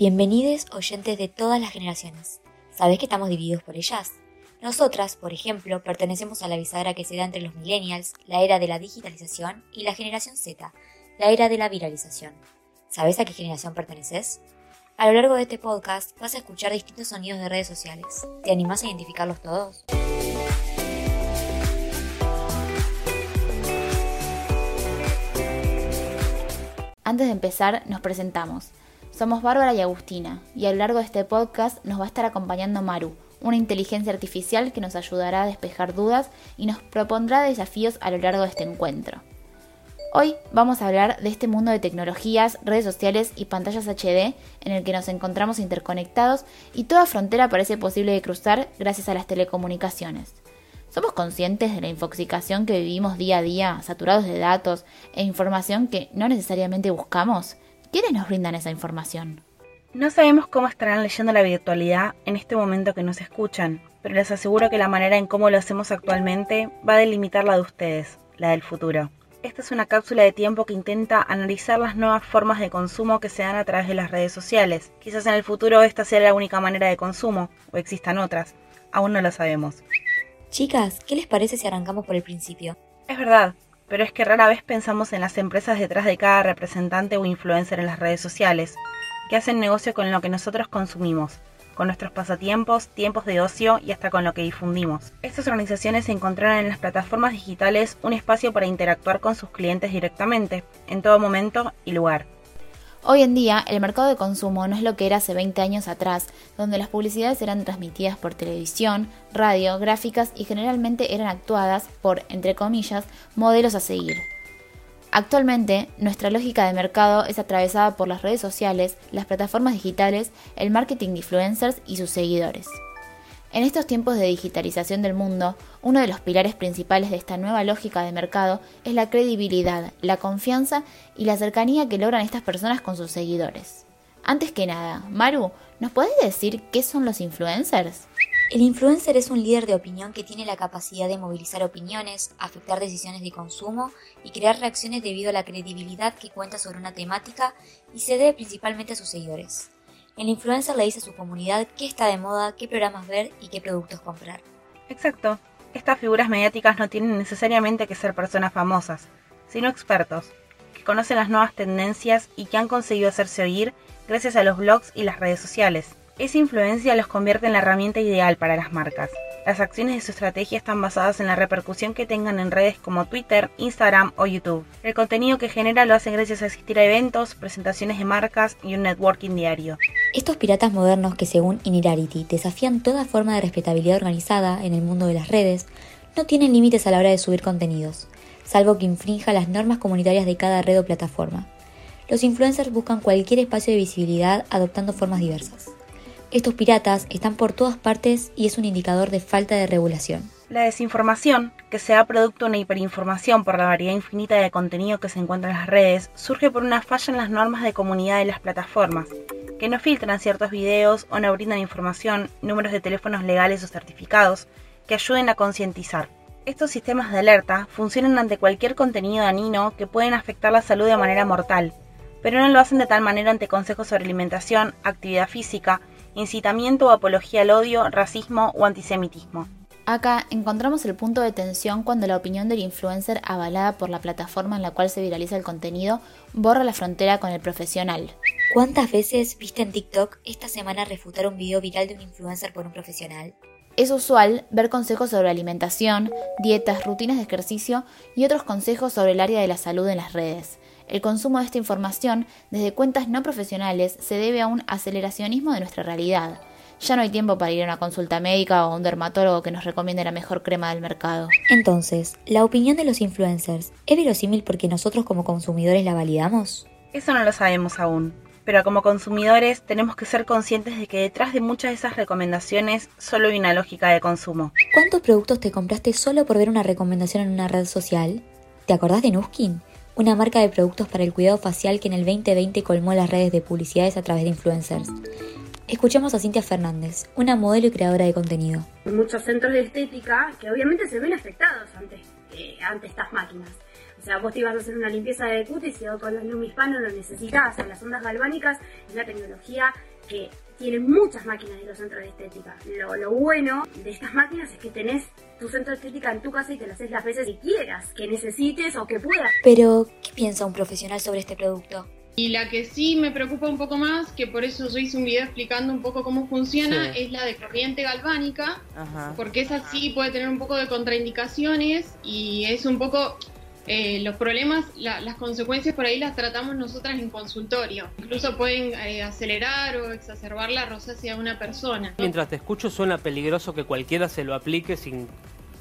Bienvenidos oyentes de todas las generaciones. ¿Sabés que estamos divididos por ellas? Nosotras, por ejemplo, pertenecemos a la bisagra que se da entre los millennials, la era de la digitalización, y la generación Z, la era de la viralización. ¿Sabés a qué generación perteneces? A lo largo de este podcast vas a escuchar distintos sonidos de redes sociales. ¿Te animás a identificarlos todos? Antes de empezar, nos presentamos. Somos Bárbara y Agustina, y a lo largo de este podcast nos va a estar acompañando Maru, una inteligencia artificial que nos ayudará a despejar dudas y nos propondrá desafíos a lo largo de este encuentro. Hoy vamos a hablar de este mundo de tecnologías, redes sociales y pantallas HD en el que nos encontramos interconectados y toda frontera parece posible de cruzar gracias a las telecomunicaciones. ¿Somos conscientes de la infoxicación que vivimos día a día, saturados de datos e información que no necesariamente buscamos? ¿Quiénes nos brindan esa información? No sabemos cómo estarán leyendo la virtualidad en este momento que nos escuchan, pero les aseguro que la manera en cómo lo hacemos actualmente va a delimitar la de ustedes, la del futuro. Esta es una cápsula de tiempo que intenta analizar las nuevas formas de consumo que se dan a través de las redes sociales. Quizás en el futuro esta sea la única manera de consumo, o existan otras. Aún no lo sabemos. Chicas, ¿qué les parece si arrancamos por el principio? Es verdad, pero es que rara vez pensamos en las empresas detrás de cada representante o influencer en las redes sociales, que hacen negocio con lo que nosotros consumimos, con nuestros pasatiempos, tiempos de ocio y hasta con lo que difundimos. Estas organizaciones encontraron en las plataformas digitales un espacio para interactuar con sus clientes directamente, en todo momento y lugar. Hoy en día, el mercado de consumo no es lo que era hace 20 años atrás, donde las publicidades eran transmitidas por televisión, radio, gráficas y generalmente eran actuadas por, entre comillas, modelos a seguir. Actualmente, nuestra lógica de mercado es atravesada por las redes sociales, las plataformas digitales, el marketing de influencers y sus seguidores. En estos tiempos de digitalización del mundo, uno de los pilares principales de esta nueva lógica de mercado es la credibilidad, la confianza y la cercanía que logran estas personas con sus seguidores. Antes que nada, Maru, ¿nos podés decir qué son los influencers? El influencer es un líder de opinión que tiene la capacidad de movilizar opiniones, afectar decisiones de consumo y crear reacciones debido a la credibilidad que cuenta sobre una temática y se debe principalmente a sus seguidores. El influencer le dice a su comunidad qué está de moda, qué programas ver y qué productos comprar. Exacto. Estas figuras mediáticas no tienen necesariamente que ser personas famosas, sino expertos, que conocen las nuevas tendencias y que han conseguido hacerse oír gracias a los blogs y las redes sociales. Esa influencia los convierte en la herramienta ideal para las marcas. Las acciones de su estrategia están basadas en la repercusión que tengan en redes como Twitter, Instagram o YouTube. El contenido que genera lo hacen gracias a asistir a eventos, presentaciones de marcas y un networking diario. Estos piratas modernos que según Inirarity desafían toda forma de respetabilidad organizada en el mundo de las redes, no tienen límites a la hora de subir contenidos, salvo que infrinja las normas comunitarias de cada red o plataforma. Los influencers buscan cualquier espacio de visibilidad adoptando formas diversas. Estos piratas están por todas partes y es un indicador de falta de regulación. La desinformación, que sea producto de una hiperinformación por la variedad infinita de contenido que se encuentra en las redes, surge por una falla en las normas de comunidad de las plataformas, que no filtran ciertos videos o no brindan información, números de teléfonos legales o certificados, que ayuden a concientizar. Estos sistemas de alerta funcionan ante cualquier contenido dañino que pueden afectar la salud de manera mortal, pero no lo hacen de tal manera ante consejos sobre alimentación, actividad física, incitamiento o apología al odio, racismo o antisemitismo. Acá encontramos el punto de tensión cuando la opinión del influencer avalada por la plataforma en la cual se viraliza el contenido borra la frontera con el profesional. ¿Cuántas veces viste en TikTok esta semana refutar un video viral de un influencer por un profesional? Es usual ver consejos sobre alimentación, dietas, rutinas de ejercicio y otros consejos sobre el área de la salud en las redes. El consumo de esta información desde cuentas no profesionales se debe a un aceleracionismo de nuestra realidad. Ya no hay tiempo para ir a una consulta médica o a un dermatólogo que nos recomiende la mejor crema del mercado. Entonces, ¿la opinión de los influencers es verosímil porque nosotros como consumidores la validamos? Eso no lo sabemos aún, pero como consumidores tenemos que ser conscientes de que detrás de muchas de esas recomendaciones solo hay una lógica de consumo. ¿Cuántos productos te compraste solo por ver una recomendación en una red social? ¿Te acordás de Nuskin? Una marca de productos para el cuidado facial que en el 2020 colmó las redes de publicidades a través de influencers. Escuchemos a Cintia Fernández, una modelo y creadora de contenido. Muchos centros de estética que obviamente se ven afectados ante, eh, estas máquinas. O sea, vos te ibas a hacer una limpieza de cutis y con los Lumi Span no lo sea, las ondas galvánicas es una tecnología que tiene muchas máquinas en los centros de estética. Lo, lo, bueno de estas máquinas es que tenés tu centro de estética en tu casa y te lo haces las veces que quieras, que necesites o que puedas. Pero, ¿qué piensa un profesional sobre este producto? Y la que sí me preocupa un poco más, que por eso yo hice un video explicando un poco cómo funciona, es la de corriente galvánica, porque esa sí puede tener un poco de contraindicaciones y es un poco eh, los problemas, las consecuencias por ahí las tratamos nosotras en consultorio. Incluso pueden eh, acelerar o exacerbar la rosácea de una persona. Mientras te escucho suena peligroso que cualquiera se lo aplique sin,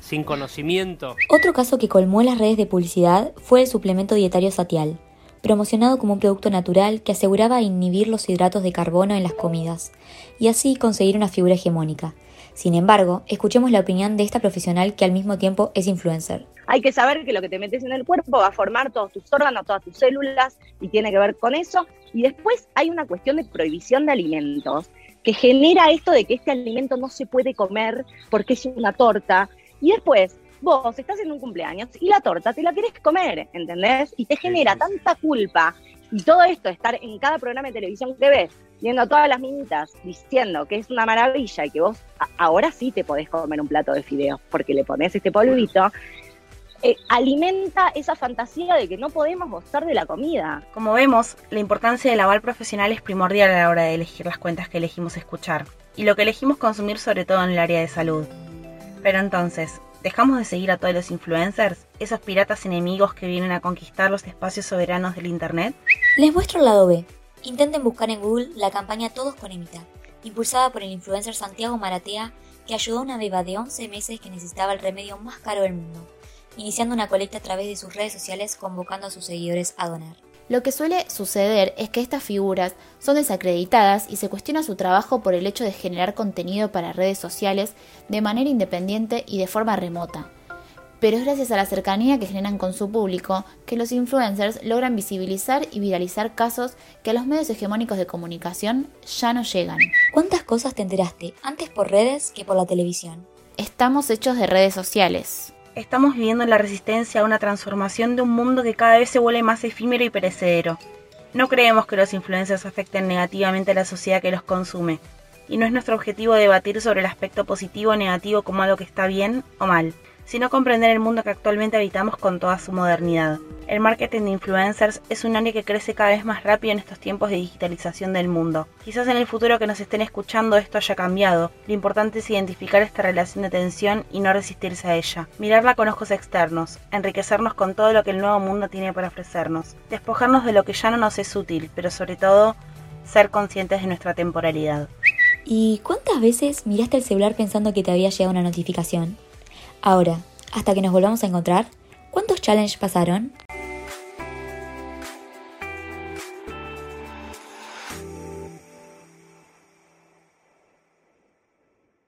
sin conocimiento. Otro caso que colmó las redes de publicidad fue el suplemento dietario Satial, promocionado como un producto natural que aseguraba inhibir los hidratos de carbono en las comidas, y así conseguir una figura hegemónica. Sin embargo, escuchemos la opinión de esta profesional que al mismo tiempo es influencer. Hay que saber que lo que te metes en el cuerpo va a formar todos tus órganos, todas tus células y tiene que ver con eso. Y después hay una cuestión de prohibición de alimentos que genera esto de que este alimento no se puede comer porque es una torta. Y después vos estás en un cumpleaños y la torta te la querés comer, ¿entendés? Y te genera tanta culpa y todo esto, estar en cada programa de televisión que ves, viendo a todas las minitas diciendo que es una maravilla y que vos ahora sí te podés comer un plato de fideos porque le pones este polvito, eh, alimenta esa fantasía de que no podemos gozar de la comida. Como vemos, la importancia del aval profesional es primordial a la hora de elegir las cuentas que elegimos escuchar y lo que elegimos consumir sobre todo en el área de salud. Pero entonces, ¿Dejamos de seguir a todos los influencers? ¿Esos piratas enemigos que vienen a conquistar los espacios soberanos del Internet? Les muestro el lado B. Intenten buscar en Google la campaña Todos con Emita, impulsada por el influencer Santiago Maratea, que ayudó a una beba de 11 meses que necesitaba el remedio más caro del mundo, iniciando una colecta a través de sus redes sociales convocando a sus seguidores a donar. Lo que suele suceder es que estas figuras son desacreditadas y se cuestiona su trabajo por el hecho de generar contenido para redes sociales de manera independiente y de forma remota. Pero es gracias a la cercanía que generan con su público que los influencers logran visibilizar y viralizar casos que a los medios hegemónicos de comunicación ya no llegan. ¿Cuántas cosas te enteraste antes por redes que por la televisión? Estamos hechos de redes sociales. Estamos viviendo la resistencia a una transformación de un mundo que cada vez se vuelve más efímero y perecedero. No creemos que los influencers afecten negativamente a la sociedad que los consume, y no es nuestro objetivo debatir sobre el aspecto positivo o negativo como algo que está bien o mal sino comprender el mundo que actualmente habitamos con toda su modernidad. El marketing de influencers es un área que crece cada vez más rápido en estos tiempos de digitalización del mundo. Quizás en el futuro que nos estén escuchando esto haya cambiado. Lo importante es identificar esta relación de tensión y no resistirse a ella. Mirarla con ojos externos, enriquecernos con todo lo que el nuevo mundo tiene para ofrecernos, despojarnos de lo que ya no nos es útil, pero sobre todo ser conscientes de nuestra temporalidad. ¿Y cuántas veces miraste el celular pensando que te había llegado una notificación? Ahora, hasta que nos volvamos a encontrar, ¿cuántos challenges pasaron?